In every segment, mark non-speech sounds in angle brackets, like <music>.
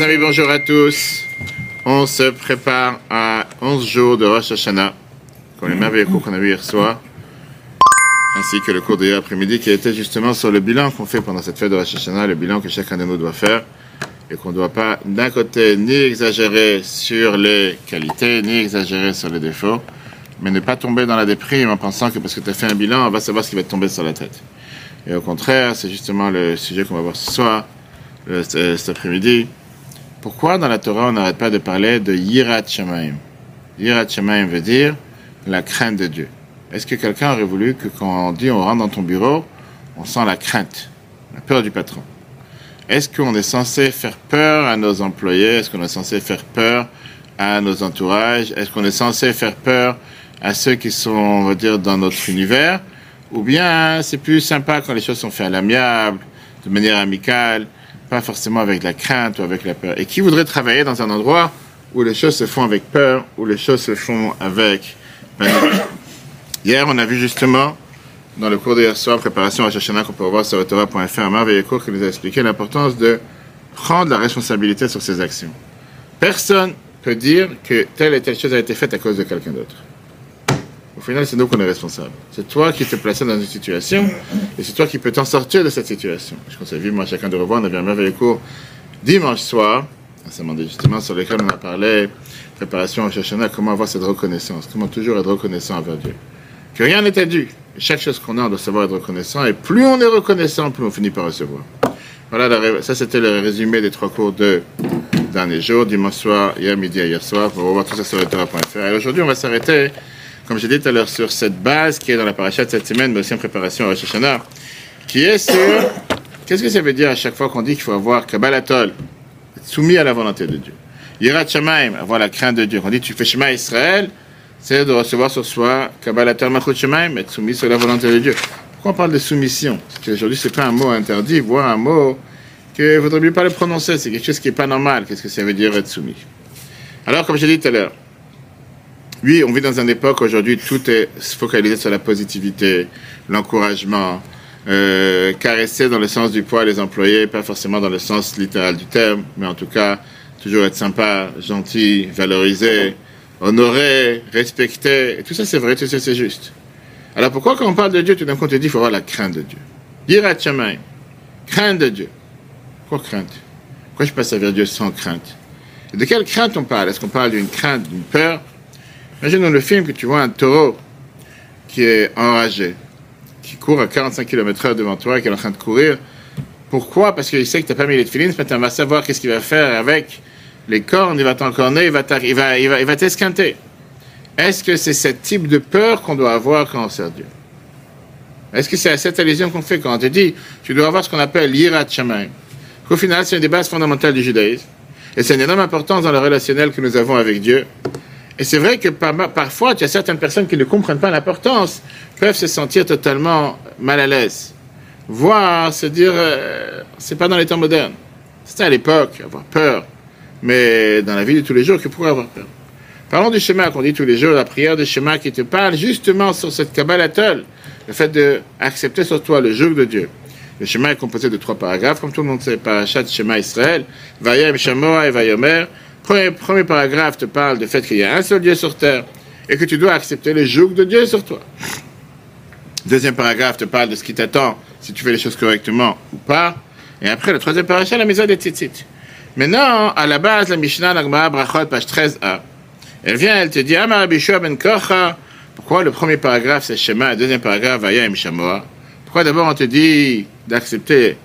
Amis, bonjour à tous. On se prépare à 11 jours de Rosh Hashanah, comme les merveilleux cours qu'on a vu hier soir, ainsi que le cours d'hier après-midi qui était justement sur le bilan qu'on fait pendant cette fête de Rosh Hashanah, le bilan que chacun de nous doit faire, et qu'on ne doit pas d'un côté ni exagérer sur les qualités, ni exagérer sur les défauts, mais ne pas tomber dans la déprime en pensant que parce que tu as fait un bilan, on va savoir ce qui va te tomber sur la tête. Et au contraire, c'est justement le sujet qu'on va voir ce soir, ce- cet après-midi. Pourquoi dans la Torah on n'arrête pas de parler de Yirat Shamaim Yirat Shamaim veut dire la crainte de Dieu. Est-ce que quelqu'un aurait voulu que quand on dit on rentre dans ton bureau, on sent la crainte, la peur du patron? Est-ce qu'on est censé faire peur à nos employés? Est-ce qu'on est censé faire peur à nos entourages? Est-ce qu'on est censé faire peur à ceux qui sont, on va dire, dans notre univers? Ou bien c'est plus sympa quand les choses sont faites à l'amiable, de manière amicale, pas forcément avec la crainte ou avec la peur. Et qui voudrait travailler dans un endroit où les choses se font avec peur, où les choses se font avec <coughs> Hier, on a vu justement, dans le cours d'hier soir, préparation à Shashana, qu'on peut voir sur Torah.fr, un merveilleux cours qui nous a expliqué l'importance de prendre la responsabilité sur ses actions. Personne peut dire que telle et telle chose a été faite à cause de quelqu'un d'autre. Au final, c'est nous qu'on est responsable. C'est toi qui te plaçais dans une situation et c'est toi qui peux t'en sortir de cette situation. Je conseille vivement à chacun de revoir. On avait un merveilleux cours dimanche soir, à justement, sur lequel on a parlé, préparation à Shashana, comment avoir cette reconnaissance, comment toujours être reconnaissant envers Dieu. Que rien n'est dû. Chaque chose qu'on a, on doit savoir être reconnaissant. Et plus on est reconnaissant, plus on finit par recevoir. Voilà, ça c'était le résumé des trois cours de dernier jour, dimanche soir, hier midi hier soir. On va voir tout ça sur le. Et aujourd'hui, on va s'arrêter, comme j'ai dit tout à l'heure, sur cette base qui est dans la paracha de cette semaine, mais aussi en préparation à Rosh Hashanah, qui est sur qu'est-ce que ça veut dire à chaque fois qu'on dit qu'il faut avoir Kabbalatol, être soumis à la volonté de Dieu? Yirat Shamaim, avoir la crainte de Dieu. On dit tu fais Shema Israël, c'est de recevoir sur soi Kabbalatol Machut Shemaim, être soumis sur la volonté de Dieu. Pourquoi on parle de soumission? Parce qu'aujourd'hui, c'est pas un mot interdit, voire un mot que vaudrait mieux pas le prononcer. C'est quelque chose qui est pas normal. Qu'est-ce que ça veut dire être soumis? Alors, comme j'ai dit tout à l'heure, oui, on vit dans une époque aujourd'hui, tout est focalisé sur la positivité, l'encouragement, euh, caresser dans le sens du poids les employés, pas forcément dans le sens littéral du terme, mais en tout cas, toujours être sympa, gentil, valorisé, honoré, respecté. Tout ça, c'est vrai, tout ça, c'est juste. Alors pourquoi quand on parle de Dieu, tout d'un coup on te dit qu'il faut avoir la crainte de Dieu? Yirat crainte de Dieu. Pourquoi crainte? Pourquoi je passe vers Dieu sans crainte? Et de quelle crainte on parle? Est-ce qu'on parle d'une crainte, d'une peur? Imagine dans le film que tu vois un taureau qui est enragé, qui court à 45 km/h devant toi qui est en train de courir. Pourquoi? Parce qu'il sait que tu n'as pas mis les filines, matin, on va savoir qu'est-ce qu'il va faire avec les cornes, il va t'encorner, il va il va, il va, il va t'esquinter. Est-ce que c'est ce type de peur qu'on doit avoir quand on sert Dieu? Est-ce que c'est à cette allusion qu'on fait quand on te dit tu dois avoir ce qu'on appelle l'Irat Shamayim Au final, c'est une des bases fondamentales du judaïsme. Et c'est une énorme importance dans le relationnel que nous avons avec Dieu. Et c'est vrai que par- parfois, tu as certaines personnes qui ne comprennent pas l'importance, peuvent se sentir totalement mal à l'aise. Voire se dire, euh, c'est pas dans les temps modernes. C'était à l'époque, avoir peur. Mais dans la vie de tous les jours, que pourrait avoir peur? Parlons du schéma qu'on dit tous les jours, la prière du schéma qui te parle justement sur cette Kabbalatol, le fait d'accepter sur toi le joug de Dieu. Le schéma est composé de trois paragraphes, comme tout le monde sait, parachat schéma Israël, Vayem Shamoa et Vayomer. Premier, premier paragraphe te parle du fait qu'il y a un seul Dieu sur terre et que tu dois accepter le joug de Dieu sur toi. Deuxième paragraphe te parle de ce qui t'attend, si tu fais les choses correctement ou pas. Et après, le troisième paragraphe, la maison des tzitzit. Maintenant, à la base, la Mishnah, la Brachot, page 13a, elle vient, elle te dit, Amar ben Kocha. Pourquoi le premier paragraphe, c'est Shema, le deuxième paragraphe, Vayem Shamoa Pourquoi d'abord on te dit d'accepter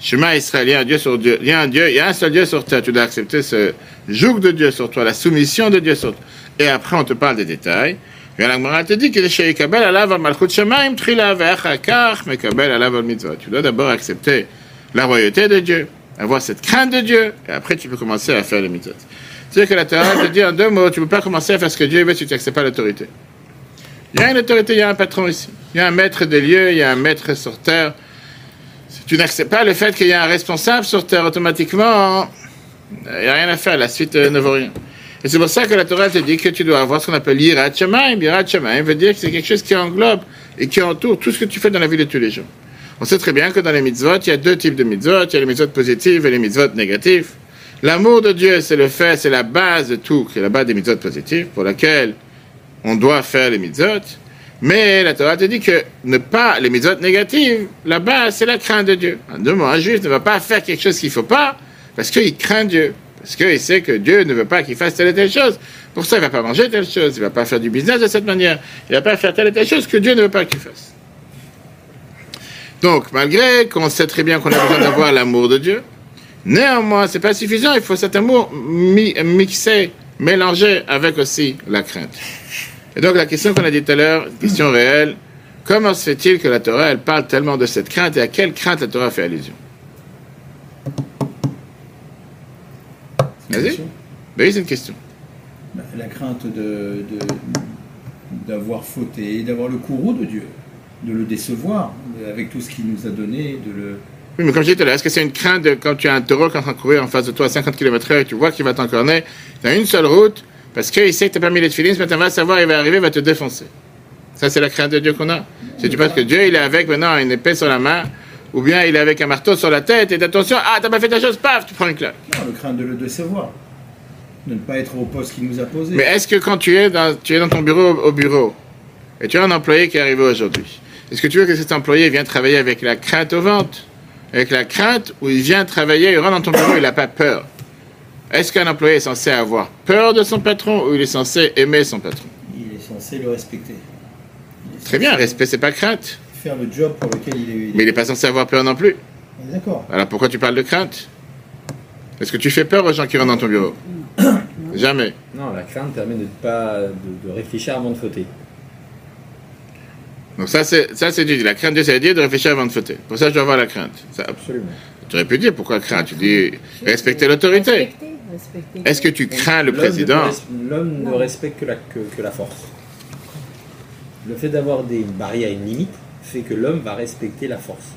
Shema Israël, il y a un Dieu sur Dieu, il y a un Dieu, il y a un seul Dieu sur terre, tu dois accepter ce joug de Dieu sur toi, la soumission de Dieu sur toi. Et après, on te parle des détails. Et la te dit al mitzvah. Tu dois d'abord accepter la royauté de Dieu, avoir cette crainte de Dieu, et après tu peux commencer à faire les mitzvot. C'est-à-dire que la Torah te dit en deux mots, tu ne peux pas commencer à faire ce que Dieu veut si tu n'acceptes pas l'autorité. Il y a une autorité, il y a un patron ici. Il y a un maître des lieux, il y a un maître sur terre. Si tu n'acceptes pas le fait qu'il y a un responsable sur terre, automatiquement, il n'y a rien à faire, la suite euh, ne vaut rien. Et c'est pour ça que la Torah te dit que tu dois avoir ce qu'on appelle l'Irat Shemaim. L'Irat Shemaim veut dire que c'est quelque chose qui englobe et qui entoure tout ce que tu fais dans la vie de tous les jours. On sait très bien que dans les mitzvot, il y a deux types de mitzvot. Il y a les mitzvot positives et les mitzvot négatives. L'amour de Dieu, c'est le fait, c'est la base de tout, qui est la base des mitzvot positives, pour laquelle on doit faire les mitzvot. Mais la Torah te dit que ne pas les mitzvot négatives, la base, c'est la crainte de Dieu. Deux mots, un juif ne va pas faire quelque chose qu'il ne faut pas parce qu'il craint Dieu. Parce qu'il sait que Dieu ne veut pas qu'il fasse telle et telle chose. Pour ça, il ne va pas manger telle chose, il ne va pas faire du business de cette manière, il ne va pas faire telle et telle chose que Dieu ne veut pas qu'il fasse. Donc, malgré qu'on sait très bien qu'on a besoin d'avoir l'amour de Dieu, néanmoins, ce n'est pas suffisant, il faut cet amour mixé, mélangé avec aussi la crainte. Et donc la question qu'on a dit tout à l'heure, question réelle, comment se fait-il que la Torah, elle parle tellement de cette crainte et à quelle crainte la Torah fait allusion? Vas-y. Ben oui, c'est une question. Bah, la crainte de, d'avoir fauté, d'avoir le courroux de Dieu, de le décevoir avec tout ce qu'il nous a donné, de le... Oui, mais comme je disais tout à l'heure, est-ce que c'est une crainte de, quand tu as un taureau qui est en train de courir en face de toi à 50 km/h et tu vois qu'il va t'encorner, tu as une seule route, parce qu'il sait que tu n'as pas mis les filines, ce matin, va savoir, il va arriver, il va te défoncer. Ça, c'est la crainte de Dieu qu'on a. Si tu penses que Dieu, il est avec maintenant une épée sur la main, ou bien il est avec un marteau sur la tête, et attention, ah, t'as pas fait ta chose, paf, tu prends une claque. Non, le crainte de le décevoir. De ne pas être au poste qu'il nous a posé. Mais est-ce que quand tu es dans, tu es dans ton bureau au bureau, et tu as un employé qui est arrivé aujourd'hui, est-ce que tu veux que cet employé vienne travailler avec la crainte au ventre Avec la crainte, ou il vient travailler, il rentre dans ton bureau, il n'a pas peur? Est-ce qu'un employé est censé avoir peur de son patron ou il est censé aimer son patron? Il est censé le respecter. Très bien, respect, c'est pas crainte. Faire le job pour lequel il est. Mais il n'est pas censé avoir peur non plus. D'accord. Alors pourquoi tu parles de crainte? Est-ce que tu fais peur aux gens qui rentrent dans ton bureau? <coughs> Jamais. Non, la crainte permet de pas de, réfléchir avant de fauter. Donc ça c'est ça c'est dit. La crainte de Dieu, c'est dire de réfléchir avant de fauter. Pour ça je dois avoir la crainte. Absolument. Tu aurais pu dire pourquoi crainte? Tu dis respecter l'autorité. Est-ce que tu crains le président L'homme ne respecte que la, que, la force. Le fait d'avoir des barrières et une limite fait que l'homme va respecter la force.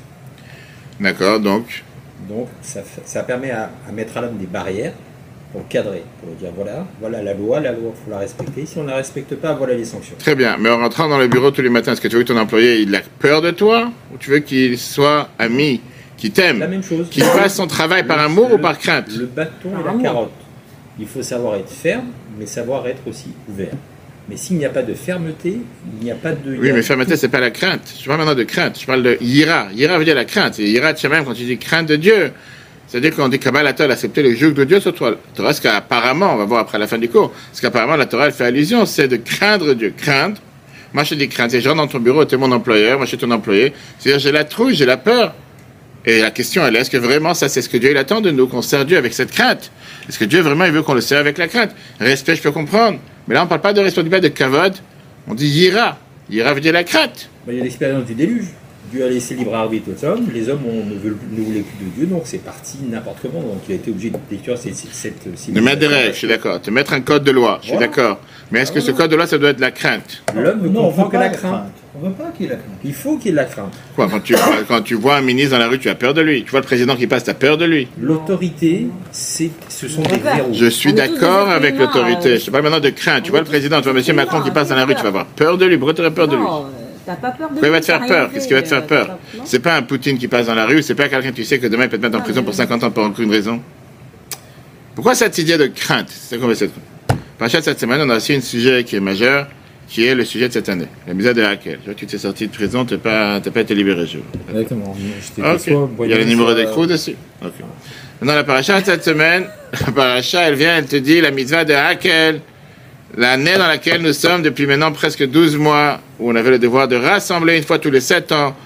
D'accord, donc Donc ça, permet à, mettre à l'homme des barrières pour cadrer, pour dire voilà, voilà la loi, la loi, il faut la respecter. Si on ne la respecte pas, voilà les sanctions. Très bien, mais en rentrant dans le bureau tous les matins, est-ce que tu veux que ton employé il a peur de toi ou tu veux qu'il soit ami qui t'aime, la même chose. qui fasse son travail par amour ou par crainte. Le bâton et la carotte. Il faut savoir être ferme, mais savoir être aussi ouvert. Mais s'il n'y a pas de fermeté, il n'y a pas de. Oui, mais fermeté, c'est pas la crainte. Je parle maintenant de crainte. Je parle de ira. Ira veut dire la crainte. Et ira, tu même quand tu dis crainte de Dieu. C'est-à-dire qu'on dit que la Torah accepté le joug de Dieu sur toi. Torah, ce qu'apparemment, on va voir après la fin du cours, ce qu'apparemment la Torah elle fait allusion, c'est de craindre Dieu. Craindre. Moi, je dis crainte. C'est je rentre dans ton bureau, tu es mon employeur, moi, je suis ton employé. C'est-à-dire, j'ai la trouille, j'ai la peur. Et la question, elle est, est-ce que vraiment ça, c'est ce que Dieu attend de nous, qu'on sert Dieu avec cette crainte? Est-ce que Dieu vraiment, il veut qu'on le sert avec la crainte? Respect, je peux comprendre. Mais là, on ne parle pas de respect, du de kavod. On dit yira. Yira veut dire la crainte. il y a l'expérience du déluge. Dieu a laissé libre arbitre aux hommes, les hommes ne, veulent, ne voulaient plus de Dieu, donc c'est parti n'importe comment. Donc il a été obligé d'écrire cette, cette, De mettre des règles, je suis d'accord. De mettre un code de loi, je suis d'accord. Mais est-ce que ce code de loi, ça doit être la crainte? L'homme ne comprend que la crainte. On ne veut pas qu'il y ait la crainte. Il faut qu'il y ait la crainte. Quoi, quand tu, <coughs> quand tu vois un ministre dans la rue, tu as peur de lui. Tu vois le président qui passe, tu as peur de lui. L'autorité, ce sont des verrous. Je suis d'accord avec l'autorité. Je parle maintenant de crainte. Tu vois le président, tu vois M. Macron qui passe dans la rue, tu vas avoir peur de lui. Pourquoi tu aurais peur de lui? T'as pas peur de Pourquoi il va te faire peur. Qu'est-ce qui va te faire peur C'est pas un Poutine qui passe dans la rue, c'est pas quelqu'un tu sais que demain il peut te mettre en prison pour 50 ans pour aucune raison. Pourquoi cette idée de crainte C'est quoi cette Parachat cette semaine, on a aussi un sujet qui est majeur, qui est le sujet de cette année, la misère de que tu t'es sorti de prison, tu n'as pas, pas, été libéré, je Exactement. Il y a le numéro d'écrou dessus. Maintenant, la paracha de cette semaine, <laughs> la paracha, elle vient, elle te dit la mitzvah de Raquel, l'année dans laquelle nous sommes depuis maintenant presque 12 mois, où on avait le devoir de rassembler une fois tous les 7 ans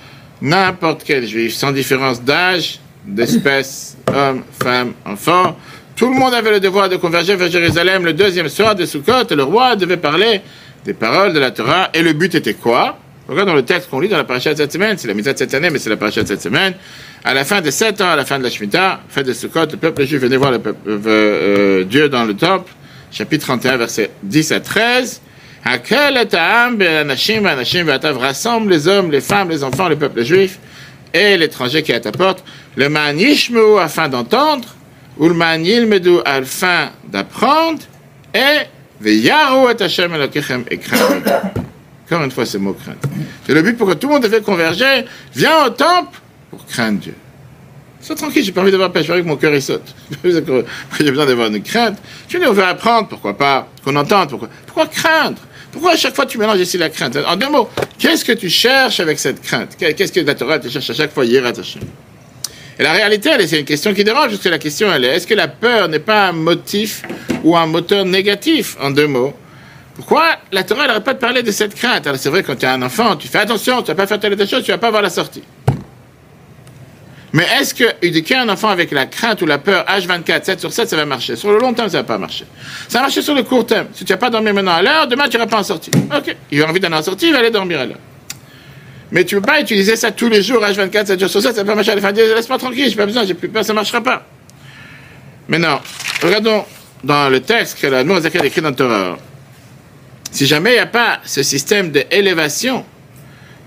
n'importe quel juif, sans différence d'âge, d'espèce, <coughs> homme, femme, enfant, tout le monde avait le devoir de converger vers Jérusalem le deuxième soir de Sukkot le roi devait parler des paroles de la Torah. Et le but était quoi? Regarde dans le texte qu'on lit dans la paracha de cette semaine, c'est la mise de cette année, mais c'est la paracha de cette semaine. À la fin de sept ans, à la fin de la Shemitah, fête de Sukkot, le peuple juif venait voir le peuple, euh, euh, Dieu dans le temple, chapitre 31, versets 10 à 13. Rassemble les hommes, les femmes, les enfants, le peuple juif et l'étranger qui est à ta porte. Le manishmu afin d'entendre Ulman yilmedu afin d'apprendre et veyaru et Hashem elokechem et. Encore une fois, ce mot crainte. C'est le but pour que tout le monde devait converger. Viens au temple pour craindre Dieu. Sois tranquille, j'ai pas envie d'avoir peur, j'ai envie que mon cœur il saute. <laughs> J'ai besoin d'avoir une crainte. Tu on veut apprendre, pourquoi pas Qu'on entende, pourquoi Pourquoi craindre? Pourquoi à chaque fois tu mélanges ici la crainte? En deux mots, qu'est-ce que tu cherches avec cette crainte? Qu'est-ce que la Torah te cherche à chaque fois Yirat Hashem Et la réalité, c'est une question qui dérange, parce que la question, elle est, est-ce que la peur n'est pas un motif ou un moteur négatif En deux mots? Pourquoi la Torah n'arrête pas de parler de cette crainte? Alors c'est vrai, quand tu as un enfant, tu fais attention, tu vas pas faire telle ou telle chose, tu vas pas voir la sortie. Mais est-ce que éduquer un enfant avec la crainte ou la peur, H24, 7 sur 7, ça va marcher? Sur le long terme, ça va pas marcher. Ça va marcher sur le court terme. Si tu n'as pas dormi maintenant à l'heure, demain, tu n'iras pas en sortie. Ok. Il a envie d'aller en sortie, il va aller dormir à l'heure. Mais tu ne peux pas utiliser ça tous les jours, H24, 7 jours sur 7, ça va pas marcher à la fin. Laisse-moi tranquille, j'ai pas besoin, j'ai plus peur, ça marchera pas. Maintenant, regardons dans le texte que la a écrit dans le Torah. Si jamais il n'y a pas ce système d'élévation,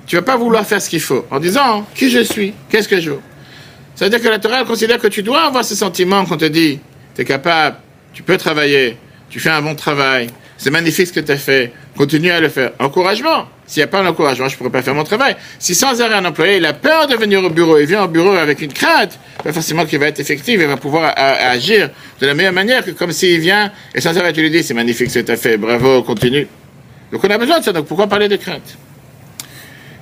tu vas pas vouloir faire ce qu'il faut en disant qui je suis, qu'est-ce que je veux? C'est-à-dire que la Torah considère que tu dois avoir ce sentiment qu'on te dit, tu es capable, tu peux travailler, tu fais un bon travail, c'est magnifique ce que tu as fait, continue à le faire. Encouragement. S'il n'y a pas d'encouragement, je ne pourrais pas faire mon travail. Si sans arrêt un employé il a peur de venir au bureau, il vient au bureau avec une crainte, pas forcément qu'il va être effectif, il va pouvoir agir de la meilleure manière que comme s'il vient et sans arrêt tu lui dis c'est magnifique ce que tu as fait, bravo, continue. Donc on a besoin de ça, donc pourquoi parler de crainte?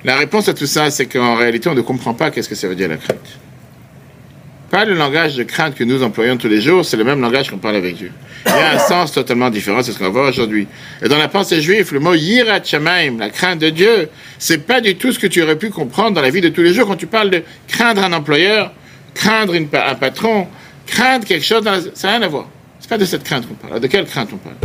La réponse à tout ça, c'est qu'en réalité on ne comprend pas qu'est-ce que ça veut dire la crainte. Pas le langage de crainte que nous employons tous les jours, c'est le même langage qu'on parle avec Dieu. Il y a un <coughs> sens totalement différent, c'est ce qu'on va voir aujourd'hui. Et dans la pensée juive, le mot yirat shamaim, la crainte de Dieu, c'est pas du tout ce que tu aurais pu comprendre dans la vie de tous les jours quand tu parles de craindre un employeur, craindre un patron, craindre quelque chose, dans ça n'a rien à voir. C'est pas de cette crainte qu'on parle. De quelle crainte on parle?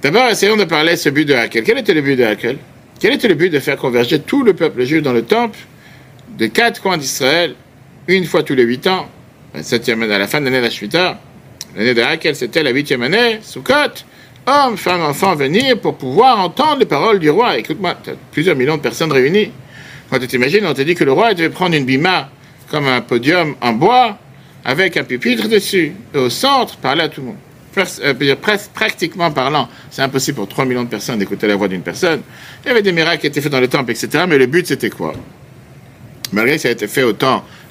D'abord, essayons de parler de ce but de Hakel. Quel était le but de Hakel? Quel était le but de faire converger tout le peuple juif dans le temple des quatre coins d'Israël une fois tous les huit ans, la septième à la fin de l'année de la Shemitah, l'année de laquelle c'était la huitième année, Sukkot, hommes, femmes, enfants venir pour pouvoir entendre les paroles du roi. Écoute-moi, plusieurs millions de personnes réunies. Quand tu t'imagines, on t'a dit que le roi devait prendre une bima comme un podium en bois avec un pupitre dessus. Et au centre, parler à tout le monde. Euh, pratiquement parlant, c'est impossible pour 3 millions de personnes d'écouter la voix d'une personne. Il y avait des miracles qui étaient faits dans le temple, etc. Mais le but, c'était quoi? Malgré que ça a été fait au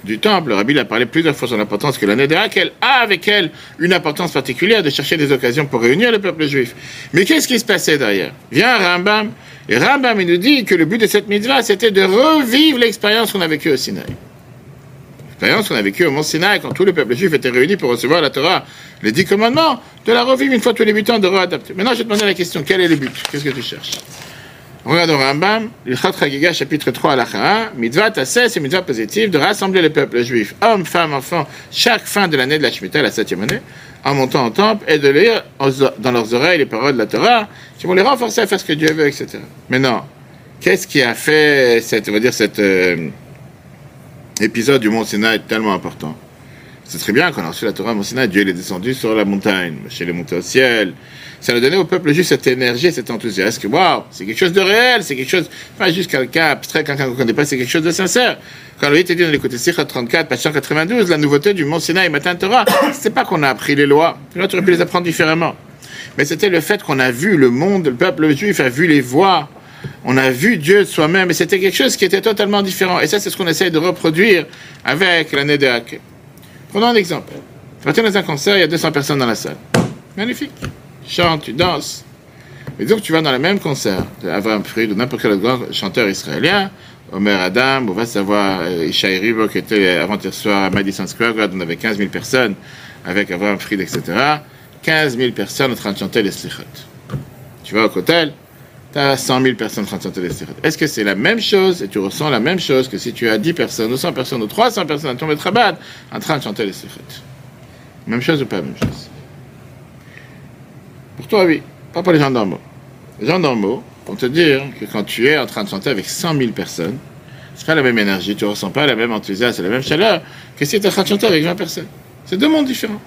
du temple, le rabbi a parlé plusieurs fois sur l'importance que l'année de qu'elle a avec elle une importance particulière de chercher des occasions pour réunir le peuple juif. Mais qu'est-ce qui se passait derrière? Vient Rambam, et Rambam nous dit que le but de cette mitzvah, c'était de revivre l'expérience qu'on a vécue au Sinaï. L'expérience qu'on a vécue au Mont Sinaï, quand tout le peuple juif était réuni pour recevoir la Torah, les dix commandements, de la revivre une fois tous les huit ans, de réadapter. Maintenant, je vais te demander la question, quel est le but? Qu'est-ce que tu cherches? Regardons Rambam, Ilchat Chagiga, chapitre 3, à 1. Mitzvah tassé, c'est mitzvah positive de rassembler le peuple juif, hommes, femmes, enfants, chaque fin de l'année de la Shemitah, la septième année, en montant au temple et de lire dans leurs oreilles les paroles de la Torah qui vont les renforcer à faire ce que Dieu veut, etc. Mais non, qu'est-ce qui a fait on cet euh, épisode du Mont Sinaï tellement important? C'est très bien qu'on a reçu la Torah au Mont Sinaï, Dieu est descendu sur la montagne, chez les montées au ciel, ça a donné au peuple juste cette énergie, cet enthousiasme. Waouh, c'est quelque chose de réel, c'est quelque chose, pas juste quelqu'un abstrait, quelqu'un qu'on ne connaît pas, c'est quelque chose de sincère. Quand lui était dit dans l'écoute 34, page 192, la nouveauté du Mont Sinaï Matin Torah, <coughs> c'est pas qu'on a appris les lois, là tu aurais pu les apprendre différemment. Mais c'était le fait qu'on a vu le monde, le peuple juif a vu les voies, on a vu Dieu de soi-même, et c'était quelque chose qui était totalement différent. Et ça, c'est ce qu'on essaie de reproduire avec l'année de Haké. Prenons un exemple. Vas dans un concert, il y a 200 personnes dans la salle. Magnifique chantes, tu danses. Mais donc tu vas dans le même concert d'Avraham Fried ou n'importe quel grand chanteur israélien, Omer Adam, on va savoir euh, Ishaï Ribo qui était avant-hier soir à Madison Square Garden, on avait 15 000 personnes avec Avraham Fried, etc. 15 000 personnes en train de chanter les slichot. Tu vas au hôtel, tu as 100 000 personnes en train de chanter les slichot. Est-ce que c'est la même chose et tu ressens la même chose que si tu as 10 personnes ou 100 personnes ou 300 personnes à ton Rabat en train de chanter les slichot? Même chose ou pas même chose? Pour toi, oui. Pas pour les gens normaux. Les gens normaux vont te dire que quand tu es en train de chanter avec 100 000 personnes, c'est pas la même énergie, tu ressens pas la même enthousiasme, la même chaleur que si tu es en train de chanter avec 20 personnes. C'est deux mondes différents.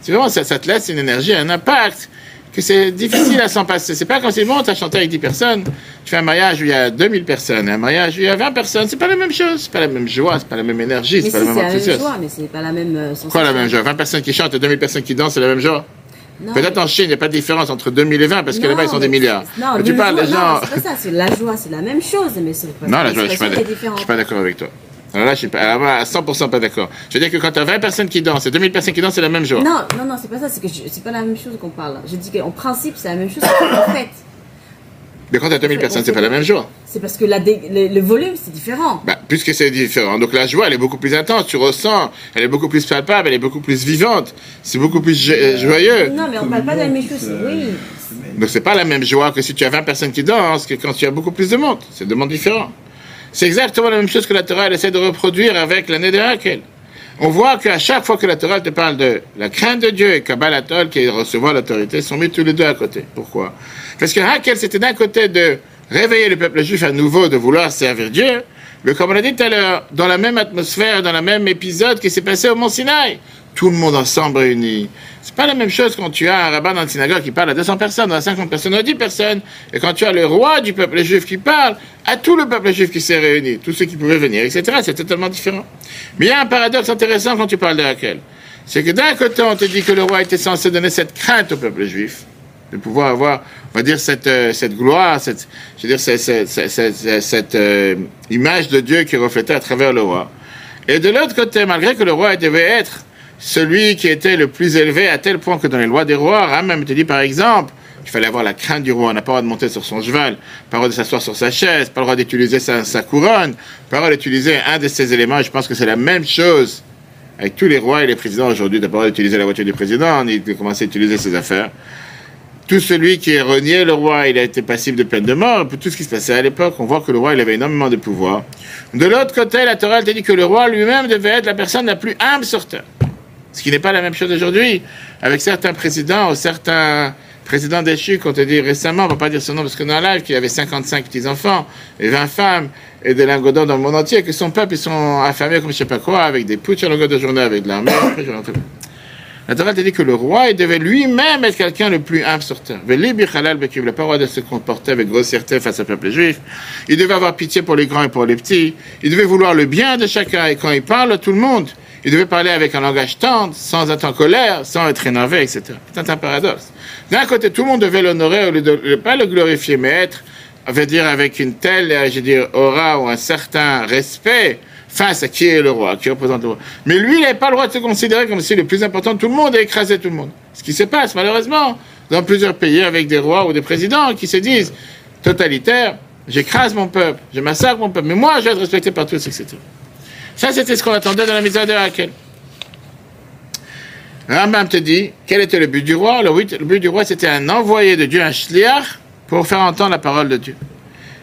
C'est vraiment, ça, ça, te laisse une énergie, un impact que c'est difficile à s'en passer. C'est pas quand c'est bon, tu as chanté avec 10 personnes, tu fais un mariage où il y a 2000 personnes, un mariage où il y a 20 personnes, c'est pas la même chose, c'est pas la même joie, c'est pas la même énergie, c'est pas la même enthousiasme. C'est la même joie, mais c'est pas la même sensation. Quoi la même joie? 20 personnes qui chantent et 2000 personnes qui dansent, c'est la même joie? Peut-être en Chine, il n'y a pas de différence entre 2000 et 20 parce que là-bas, ils sont des milliards. Non, mais tu parles des gens. c'est pas ça, c'est la joie, c'est la même chose, mais c'est Non, la joie, je ne suis pas d'accord avec toi. Alors là, je suis pas, alors à 100% pas d'accord. Je veux dire que quand tu as 20 personnes qui dansent et 2000 personnes qui dansent, c'est la même joie. Non, non, non, c'est pas ça, c'est que c'est pas la même chose qu'on parle. Je dis qu'en principe, c'est la même chose qu'en <coughs> fait. Mais quand tu as 2000 On personnes, c'est pas la même joie. C'est parce que la dé- le, le volume, c'est différent. Bah, puisque c'est différent. Donc la joie, elle est beaucoup plus intense, tu ressens, elle est beaucoup plus palpable, elle est beaucoup plus vivante, c'est beaucoup plus jo- euh, joyeux. Non, mais on parle pas de la même chose. Oui. Donc c'est pas la même joie que si tu as 20 personnes qui dansent que quand tu as beaucoup plus de monde. C'est deux mondes différents. C'est exactement la même chose que la Torah elle essaie de reproduire avec l'année de Raquel. On voit qu'à chaque fois que la Torah te parle de la crainte de Dieu et Kabbalatol qui est recevoir l'autorité, sont mis tous les deux à côté. Pourquoi? Parce que Raquel, c'était d'un côté de réveiller le peuple juif à nouveau, de vouloir servir Dieu, mais comme on l'a dit tout à l'heure, dans la même atmosphère, dans le même épisode qui s'est passé au Mont Sinaï. Tout le monde ensemble réuni. C'est pas la même chose quand tu as un rabbin dans une synagogue qui parle à 200 personnes, à 50 personnes, à 10 personnes, et quand tu as le roi du peuple juif qui parle à tout le peuple juif qui s'est réuni, tous ceux qui pouvaient venir, etc. C'est totalement différent. Mais il y a un paradoxe intéressant quand tu parles de Raquel. C'est que d'un côté, on te dit que le roi était censé donner cette crainte au peuple juif, de pouvoir avoir, on va dire, cette, euh, cette gloire, cette, je veux dire, cette, cette, cette, euh, image de Dieu qui reflétait à travers le roi. Et de l'autre côté, malgré que le roi devait être celui qui était le plus élevé à tel point que dans les lois des rois, Ram même te dit par exemple, qu'il fallait avoir la crainte du roi, on n'a pas le droit de monter sur son cheval, pas le droit de s'asseoir sur sa chaise, pas le droit d'utiliser sa, couronne, pas le droit d'utiliser un de ses éléments, je pense que c'est la même chose avec tous les rois et les présidents aujourd'hui, pas le droit d'utiliser la voiture du président, ni de commencer à utiliser ses affaires. Tout celui qui est renié le roi, il a été passible de peine de mort. Pour tout ce qui se passait à l'époque, on voit que le roi, il avait énormément de pouvoir. De l'autre côté, la Torah elle dit que le roi lui-même devait être la personne la plus humble sur. Ce qui n'est pas la même chose aujourd'hui. Avec certains présidents ou certains présidents déchus qu'on te dit récemment, on va pas dire son nom parce qu'on est en live, qui avait 55 petits-enfants et 20 femmes et des lingots d'or dans le monde entier, que son peuple, ils sont affamés comme je sais pas quoi, avec des putsch à longueur de journée, avec de l'armée. après, je vais rentrer. La Torah dit que le roi, il devait lui-même être quelqu'un le plus humble sur terre. Il n'a pas droit de se comporter avec grossièreté face au peuple juif. Il devait avoir pitié pour les grands et pour les petits. Il devait vouloir le bien de chacun. Et quand il parle à tout le monde, il devait parler avec un langage tendre, sans être en colère, sans être énervé, etc. C'est un paradoxe. D'un côté, tout le monde devait l'honorer, pas le glorifier, mais être, va dire, avec une telle, je veux dire, aura ou un certain respect face à qui est le roi, qui représente le roi. Mais lui, il n'avait pas le droit de se considérer comme si le plus important de tout le monde et écraser tout le monde. Ce qui se passe, malheureusement, dans plusieurs pays avec des rois ou des présidents qui se disent totalitaires, j'écrase mon peuple, je massacre mon peuple, mais moi, je vais être respecté par tous, etc. Ça, c'était ce qu'on attendait dans la mise de Raquel. Rambam te dit, quel était le but du roi? Le but, le but du roi, c'était un envoyé de Dieu, un shliach, pour faire entendre la parole de Dieu.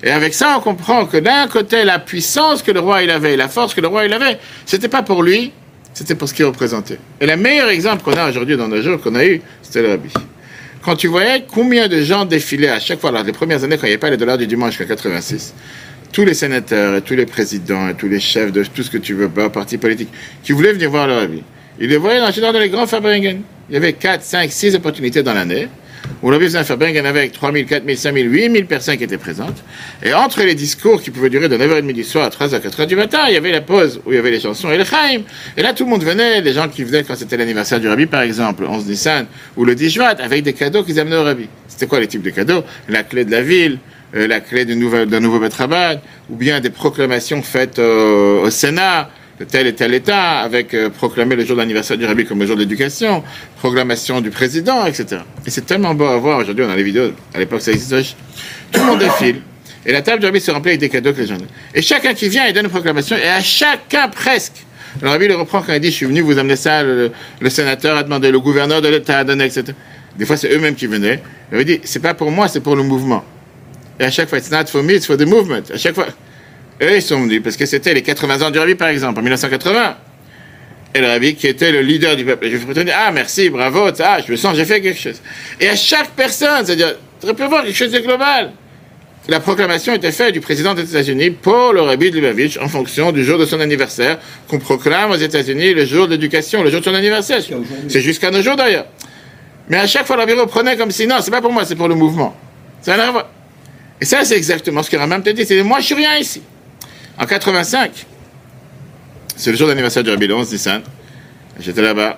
Et avec ça, on comprend que d'un côté, la puissance que le roi il avait, la force que le roi il avait, c'était pas pour lui, c'était pour ce qu'il représentait. Et le meilleur exemple qu'on a aujourd'hui dans nos jours, qu'on a eu, c'était le rabbi. Quand tu voyais combien de gens défilaient à chaque fois, alors les premières années, quand il n'y avait pas les dollars du dimanche jusqu'à 86, tous les sénateurs et tous les présidents et tous les chefs de tout ce que tu veux, pas, partis politiques, qui voulaient venir voir le rabbi, ils les voyaient dans, dans les grands Fabringen. Il y avait 4, 5, 6 opportunités dans l'année où le rabbi faisait un Fabringen avec 3 000, 4 000, 5 000, 8 000 personnes qui étaient présentes. Et entre les discours qui pouvaient durer de 9h30 du soir à 3h, 4h du matin, il y avait la pause où il y avait les chansons et le chaim. Et là, tout le monde venait, les gens qui venaient quand c'était l'anniversaire du rabbi, par exemple, le 11 Nissan ou le 10 Juin, avec des cadeaux qu'ils amenaient au rabbi. C'était quoi les types de cadeaux? La clé de la ville, euh, la clé d'un nouveau, nouveau Betrabad, ou bien des proclamations faites euh, au Sénat, tel et tel État, avec euh, proclamer le jour d'anniversaire du rabbi comme le jour de l'éducation, proclamation du président, etc. Et c'est tellement beau à voir, aujourd'hui on a les vidéos, à l'époque ça existe, tout le monde défile, et la table du rabbi se remplit avec des cadeaux que les gens. Et chacun qui vient, il donne une proclamation, et à chacun presque, le rabbi le reprend quand il dit, je suis venu vous amener ça, le, sénateur a demandé, le gouverneur de l'État a donné, etc. Des fois c'est eux-mêmes qui venaient, il dit, c'est pas pour moi, c'est pour le mouvement. Et à chaque fois, it's not for me, it's for the movement. À chaque fois, eux, ils sont venus parce que c'était les 80 ans du rabbi, par exemple, en 1980. Et le rabbi, qui était le leader du peuple, je vais dire, ah, merci, bravo, ah, je me sens, j'ai fait quelque chose. Et à chaque personne, c'est-à-dire, tu peux voir quelque chose de global. La proclamation était faite du président des États-Unis pour le rabbi de Lubavitch en fonction du jour de son anniversaire, qu'on proclame aux États-Unis le jour de l'éducation, le jour de son anniversaire. C'est jusqu'à nos jours d'ailleurs. Mais à chaque fois, le rabbi reprenait comme si, non, c'est pas pour moi, c'est pour le mouvement. Ça n'a rien à voir. Et ça, c'est exactement ce que Ramam te dit. C'est moi, je suis rien ici. En 85, c'est le jour d'anniversaire du Rabbi le 11 Nissan. J'étais là-bas.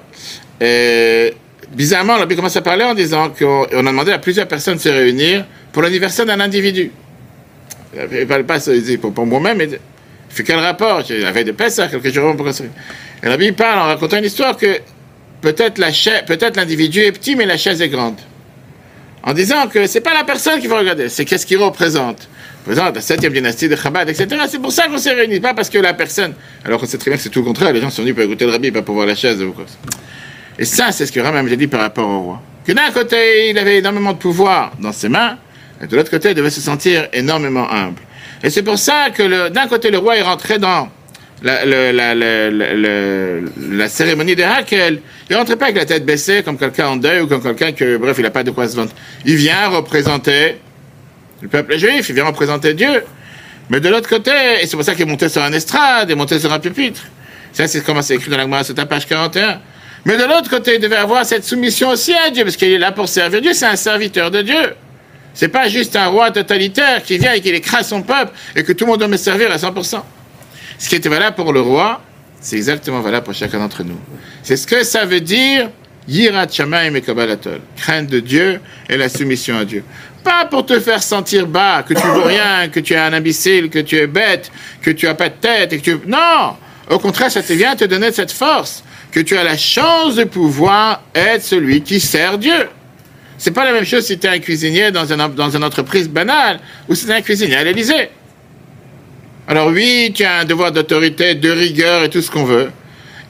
Et bizarrement, le commence à parler en disant qu'on on a demandé à plusieurs personnes de se réunir pour l'anniversaire d'un individu. Il ne parle pas pour, moi-même, mais fait quel rapport? Il avait de Pessah, quelques jours avant pour Et Rabbi parle en racontant une histoire que peut-être la chaise, peut-être l'individu est petit, mais la chaise est grande. En disant que c'est pas la personne qu'il faut regarder, c'est qu'est-ce qu'il représente. Représente la septième dynastie de Chabad, etc. C'est pour ça qu'on s'est réunis, pas parce que la personne. Alors qu'on sait très bien que c'est tout le contraire. Les gens sont venus pour écouter le rabbi, pas pour voir la chaise ou quoi. Et ça, c'est ce que Ramam a dit par rapport au roi. Que d'un côté, il avait énormément de pouvoir dans ses mains, et de l'autre côté, il devait se sentir énormément humble. Et c'est pour ça que d'un côté, le roi est rentré dans la, la, la, la cérémonie de Hakel. Il rentrait pas avec la tête baissée comme quelqu'un en deuil ou comme quelqu'un que, bref, il n'a pas de quoi se vendre. Il vient représenter le peuple juif, il vient représenter Dieu. Mais de l'autre côté, et c'est pour ça qu'il est monté sur un estrade, et monté sur un pupitre. Ça, c'est comment c'est écrit dans la c'est à page 41. Mais de l'autre côté, il devait avoir cette soumission aussi à Dieu, parce qu'il est là pour servir Dieu, c'est un serviteur de Dieu. C'est pas juste un roi totalitaire qui vient et qui écrase son peuple et que tout le monde doit me servir à 100%. Ce qui était valable pour le roi, c'est exactement valable pour chacun d'entre nous. C'est ce que ça veut dire Yirat Shamaim et Kabbalatol. Crainte de Dieu et la soumission à Dieu. Pas pour te faire sentir bas, que tu veux rien, que tu es un imbécile, que tu es bête, que tu as pas de tête que tu... Non! Au contraire, ça te vient te donner cette force, que tu as la chance de pouvoir être celui qui sert Dieu. C'est pas la même chose si tu es un cuisinier dans, dans une entreprise banale ou si tu es un cuisinier à l'Élysée. Alors oui, tu as un devoir d'autorité, de rigueur et tout ce qu'on veut,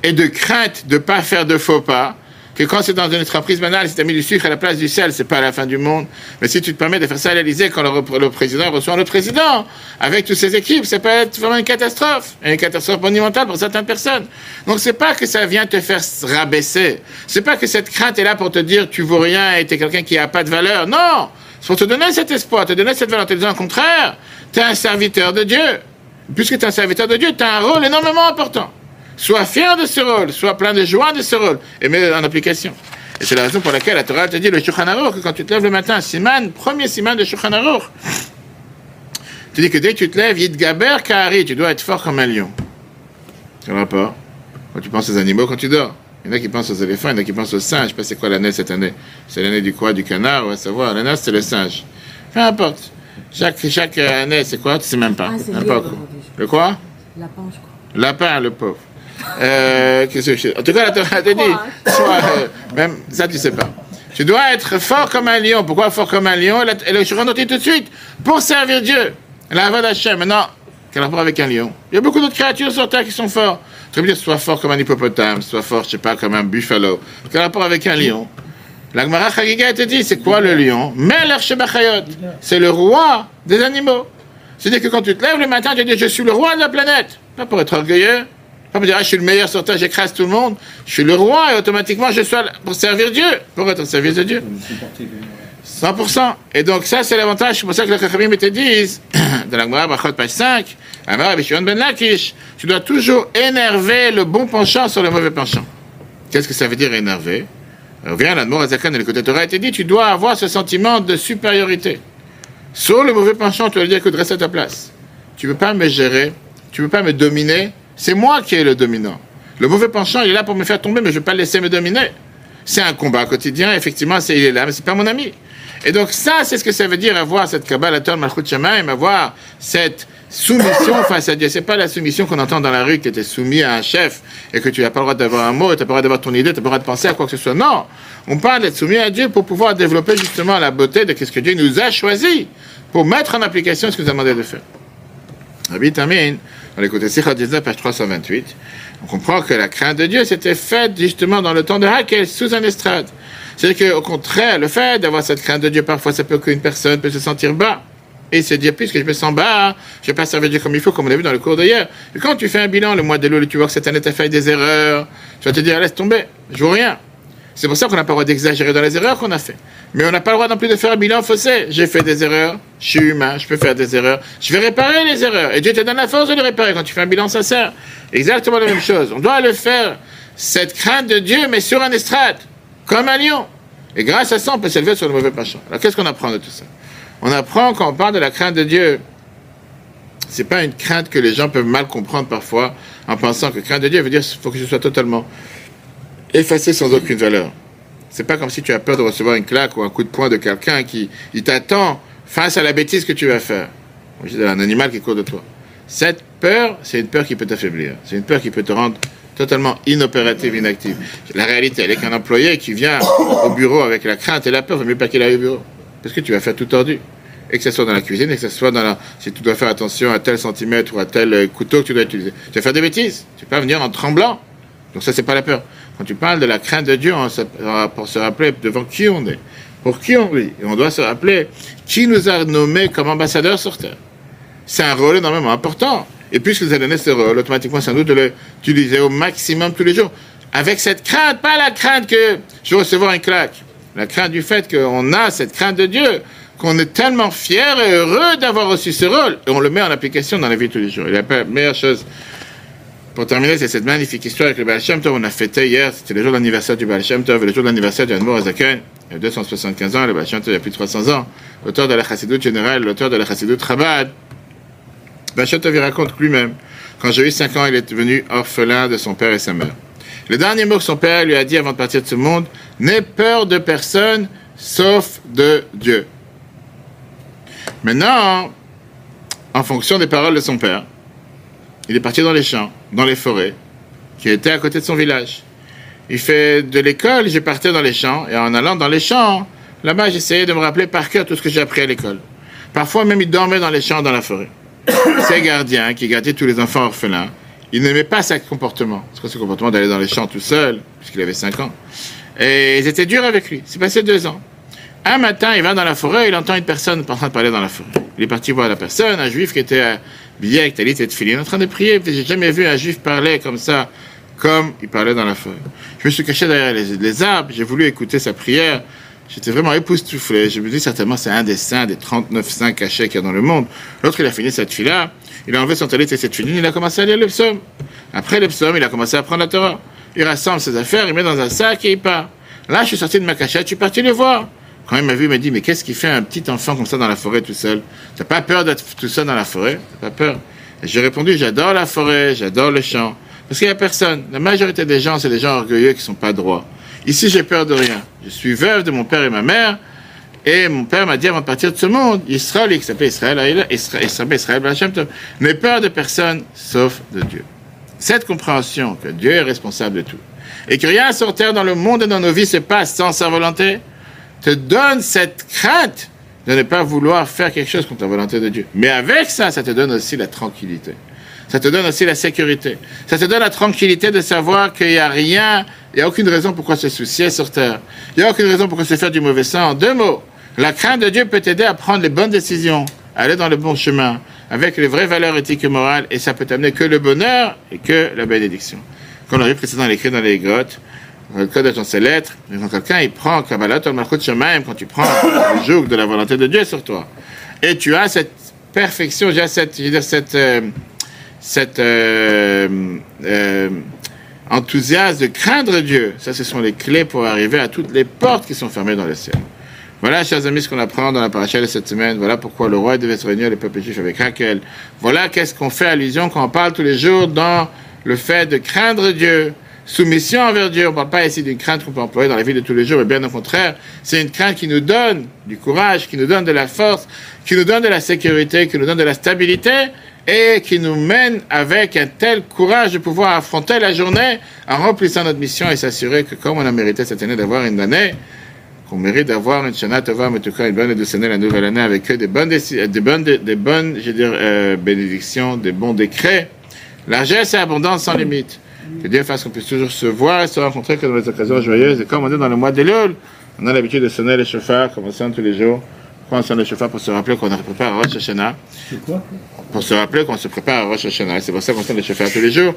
et de crainte de ne pas faire de faux pas, que quand c'est dans une entreprise banale, si tu as mis du sucre à la place du sel, c'est pas la fin du monde. Mais si tu te permets de faire ça à l'Élysée quand le, président reçoit le président, avec toutes ses équipes, ça peut être vraiment une catastrophe. une catastrophe monumentale pour certaines personnes. Donc c'est pas que ça vient te faire rabaisser. C'est pas que cette crainte est là pour te dire tu vaux rien et tu es quelqu'un qui a pas de valeur. Non! C'est pour te donner cet espoir, te donner cette valeur, te dire au contraire, tu es un serviteur de Dieu. Puisque tu es un serviteur de Dieu, tu as un rôle énormément important. Sois fier de ce rôle, sois plein de joie de ce rôle, et mets-le en application. Et c'est la raison pour laquelle la Torah te dit le Shulchan que quand tu te lèves le matin, Siman, premier Siman de Shulchan tu dis que dès que tu te lèves, Yidgaber Kahari, tu dois être fort comme un lion. Quel rapport Quand tu penses aux animaux, quand tu dors. Il y en a qui pensent aux éléphants, il y en a qui pensent aux singes. Je sais pas c'est quoi l'année cette année. C'est l'année du quoi Du canard, on va savoir. L'année, c'est le singe. Peu importe. Chaque, chaque année, c'est quoi? Tu sais même pas. Ah, le quoi Lapin, je crois. Lapin, le pauvre. Euh, qu'est-ce que je... En tout cas, la Torah te dit, soit, euh, même ça, tu sais pas. Tu dois être fort comme un lion. Pourquoi fort comme un lion? Et le Shuran tout de suite, pour servir Dieu. La Havad Hashem. Maintenant, quel rapport avec un lion? Il y a beaucoup d'autres créatures sur Terre qui sont forts. Tu veux dire, sois fort comme un hippopotame, sois fort, je sais pas, comme un buffalo. Quel rapport avec un lion? La Gemara Chagiga te dit, c'est quoi le lion? Shebachayot. C'est le roi des animaux. C'est-à-dire que quand tu te lèves le matin, tu dis, je suis le roi de la planète. Pas pour être orgueilleux, pas pour dire, ah, je suis le meilleur sur terre, j'écrase tout le monde. Je suis le roi et automatiquement, je suis pour servir Dieu, pour être au service de Dieu. 100%. Et donc, ça, c'est l'avantage. C'est pour ça que les Chachamim te disent, <coughs> dans la Gemara, Bachot, page 5, Amar Ben Lakish, tu dois toujours énerver le bon penchant sur le mauvais penchant. Qu'est-ce que ça veut dire énerver? Reviens, l'Admor Azakan le côté Torah te dit, tu dois avoir ce sentiment de supériorité. Sur le mauvais penchant, tu dois dire que de rester à ta place. Tu ne peux pas me gérer, tu ne peux pas me dominer, c'est moi qui est le dominant. Le mauvais penchant, il est là pour me faire tomber, mais je ne vais pas laisser me dominer. C'est un combat quotidien, effectivement, c'est, il est là, mais c'est pas mon ami. Et donc ça, c'est ce que ça veut dire avoir cette Kabbalah Malchut Shemaim, avoir cette soumission <coughs> face à Dieu. C'est pas la soumission qu'on entend dans la rue, que tu es soumis à un chef et que tu n'as pas le droit d'avoir un mot, tu n'as pas le droit d'avoir ton idée, tu n'as pas le droit de penser à quoi que ce soit. Non, on parle d'être soumis à Dieu pour pouvoir développer justement la beauté de ce que Dieu nous a choisi pour mettre en application ce qu'il nous a demandé de faire. Rabbi Tamin, dans l'écoute Sikha 19, page 328, on comprend que la crainte de Dieu s'était faite justement dans le temps de Hakel, sous un estrade. C'est-à-dire qu'au contraire, le fait d'avoir cette crainte de Dieu, parfois, ça peut qu'une personne peut se sentir bas. Et se dire, puisque je me sens bas, je vais pas servir Dieu comme il faut, comme on l'a vu dans le cours. Et quand tu fais un bilan le mois de l'eau, tu vois que cette année, tu as fait des erreurs, tu vas te dire, laisse tomber, je vois rien. C'est pour ça qu'on n'a pas le droit d'exagérer dans les erreurs qu'on a fait. Mais on n'a pas le droit non plus de faire un bilan faussé. J'ai fait des erreurs, je suis humain, je peux faire des erreurs. Je vais réparer les erreurs. Et Dieu te donne la force de les réparer quand tu fais un bilan sincère. Exactement la même chose. On doit le faire, cette crainte de Dieu, mais sur un estrade, comme un lion. Et grâce à ça, on peut s'élever sur le mauvais penchant. Alors qu'est-ce qu'on apprend de tout ça? On apprend quand on parle de la crainte de Dieu, c'est pas une crainte que les gens peuvent mal comprendre parfois en pensant que crainte de Dieu veut dire qu'il faut que je sois totalement effacé sans aucune valeur. C'est pas comme si tu as peur de recevoir une claque ou un coup de poing de quelqu'un qui t'attend face à la bêtise que tu vas faire. C'est un animal qui court de toi. Cette c'est une peur qui peut t'affaiblir. C'est une peur qui peut te rendre totalement inopérative, inactive. La réalité, elle est qu'un employé qui vient au bureau avec la crainte et la peur, il vaut mieux pas qu'il aille au bureau. Parce que tu vas faire tout tordu. Et que ce soit dans la cuisine, et que ce soit dans la... Si tu dois faire attention à tel centimètre ou à tel euh, couteau que tu dois utiliser. Tu vas faire des bêtises. Tu peux pas venir en tremblant. Donc ça, c'est pas la peur. Quand tu parles de la crainte de Dieu, on se- pour se rappeler devant qui on est, pour qui on vit, et on doit se rappeler qui nous a nommés comme ambassadeurs sur terre. C'est un rôle énormément important. Et puisque vous avez donné ce rôle, automatiquement, sans doute, de l'utiliser au maximum tous les jours. Avec cette crainte, pas la crainte que je vais recevoir une claque. La crainte du fait qu'on a cette crainte de Dieu, qu'on est tellement fier et heureux d'avoir reçu ce rôle. Et on le met en application dans la vie de tous les jours. Et la meilleure chose, pour terminer, c'est cette magnifique histoire avec le Baal Shem Tov. On a fêté hier, c'était le jour d'anniversaire du Baal Shem Tov et le jour d'anniversaire du Admor Azaken. Il y a 275 ans, le Baal Shem Tov il y a plus de 300 ans. L'auteur de la Chassidoute générale, l'auteur de la Chassidoute Chabad. Baal Shem Tov il raconte lui-même. Quand j'ai eu 5 ans, il est devenu orphelin de son père et sa mère. Le dernier mot que son père lui a dit avant de partir de ce monde, n'aie peur de personne sauf de Dieu. Maintenant, en fonction des paroles de son père, il est parti dans les champs, dans les forêts, qui étaient à côté de son village. Il fait de l'école, j'ai parti dans les champs, et en allant dans les champs, là-bas, j'essayais de me rappeler par cœur tout ce que j'ai appris à l'école. Parfois même, il dormait dans les champs, dans la forêt. <coughs> Ses gardiens, qui gardaient tous les enfants orphelins, il n'aimait pas ce comportement. C'est ce comportement d'aller dans les champs tout seul, puisqu'il avait 5 ans. Et ils étaient durs avec lui. C'est passé deux ans. Un matin, il va dans la forêt, il entend une personne en train de parler dans la forêt. Il est parti voir la personne, un juif qui était habillé avec talit et tefillin, en train de prier. J'ai jamais vu un juif parler comme ça, comme il parlait dans la forêt. Je me suis caché derrière les arbres, j'ai voulu écouter sa prière. J'étais vraiment époustouflé. Je me dis certainement c'est un des saints, des 39 saints cachés qu'il y a dans le monde. L'autre, il a fini cette fille-là, il a enlevé son talit et cette filine, il a commencé à lire le psaume. Après le psaume, il a commencé à prendre la Torah. Il rassemble ses affaires, il met dans un sac et il part. Là, je suis sorti de ma cachette, je suis parti le voir. Quand il m'a vu, il m'a dit, mais qu'est-ce qui fait un petit enfant comme ça dans la forêt tout seul? T'as pas peur d'être tout seul dans la forêt? T'as pas peur? J'ai répondu, j'adore la forêt, j'adore le champ. Parce qu'il n'y a personne. La majorité des gens, c'est des gens orgueilleux qui sont pas droits. Ici, j'ai peur de rien. Je suis veuve de mon père et ma mère. Et mon père m'a dit avant de partir de ce monde, Israël, qui s'appelait Israël, Israël, Israël, Israël, n'aie peur de personne sauf de Dieu. Cette compréhension que Dieu est responsable de tout et que rien sur terre dans le monde et dans nos vies se passe sans sa volonté, te donne cette crainte de ne pas vouloir faire quelque chose contre la volonté de Dieu. Mais avec ça, ça te donne aussi la tranquillité. Ça te donne aussi la sécurité. Ça te donne la tranquillité de savoir qu'il n'y a rien, il n'y a aucune raison pourquoi se soucier sur terre. Il n'y a aucune raison pourquoi se faire du mauvais sang. En deux mots, la crainte de Dieu peut t'aider à prendre les bonnes décisions, à aller dans le bon chemin, avec les vraies valeurs éthiques et morales, et ça peut t'amener que le bonheur et que la bénédiction. Comme on l'a vu précédemment, écrit dans les grottes, dans le code de ses lettres, quand quelqu'un il prend Kabbalah, Shemaim, quand tu prends le joug de la volonté de Dieu sur toi, et tu as cette perfection, veux dire, cette, cette euh, euh, enthousiasme de craindre Dieu. Ça, ce sont les clés pour arriver à toutes les portes qui sont fermées dans le ciel. Voilà, chers amis, ce qu'on apprend dans la paracha de cette semaine. Voilà pourquoi le roi devait se réunir les peuples juifs avec Raquel. Voilà qu'est-ce qu'on fait allusion quand on parle tous les jours dans le fait de craindre Dieu, soumission envers Dieu. On ne parle pas ici d'une crainte qu'on peut employer dans la vie de tous les jours, mais bien au contraire, c'est une crainte qui nous donne du courage, qui nous donne de la force, qui nous donne de la sécurité, qui nous donne de la stabilité et qui nous mène avec un tel courage de pouvoir affronter la journée en remplissant notre mission et s'assurer que comme on a mérité cette année d'avoir une année, qu'on mérite d'avoir une Shana Tova, mais en tout cas une bonne et douce année, la nouvelle année, avec des bonnes, des bonnes, des bonnes je euh, bénédictions, des bons décrets, largesse et abondance sans limite. Que Dieu fasse qu'on puisse toujours se voir et se rencontrer que dans les occasions joyeuses. Et comme on est dans le mois des Lul, on a l'habitude de sonner les chauffards, comme on sonne tous les jours. Sonne les chauffards Pour se rappeler qu'on se prépare à Rosh Hashanah. C'est quoi Pour se rappeler qu'on se prépare à Rosh Hashanah. C'est pour ça qu'on sonne les chauffards tous les jours.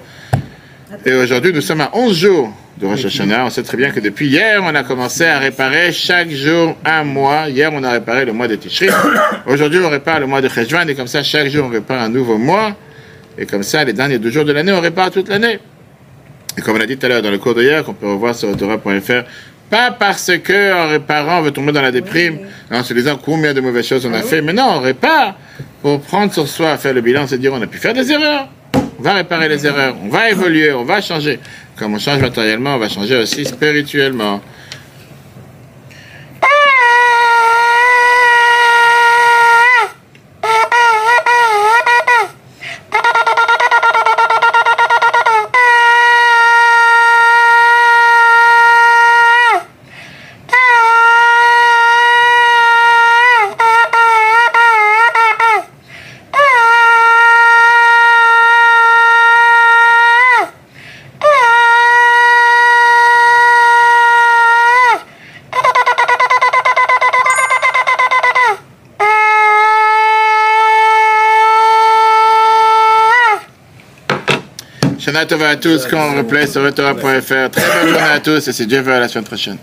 Et aujourd'hui, nous sommes à 11 jours de Rosh Hashanah. On sait très bien que depuis hier, on a commencé à réparer chaque jour un mois. Hier, on a réparé le mois de Tishri. <coughs> Aujourd'hui, on répare le mois de Cheshvan. Et comme ça, chaque jour, on répare un nouveau mois. Et comme ça, les derniers deux jours de l'année, on répare toute l'année. Et comme on a dit tout à l'heure dans le cours d'hier, qu'on peut revoir sur Torah.fr, pas parce que en réparant, on veut tomber dans la déprime, en se disant combien de mauvaises choses on a fait, mais non, on répare pour prendre sur soi, faire le bilan, se dire on a pu faire des erreurs. On va réparer les erreurs, on va évoluer, on va changer. Comme on change matériellement, on va changer aussi spirituellement. Tova à tous, quand on replay sur retora.fr. Très bonne journée à tous et si Dieu veut à la semaine prochaine.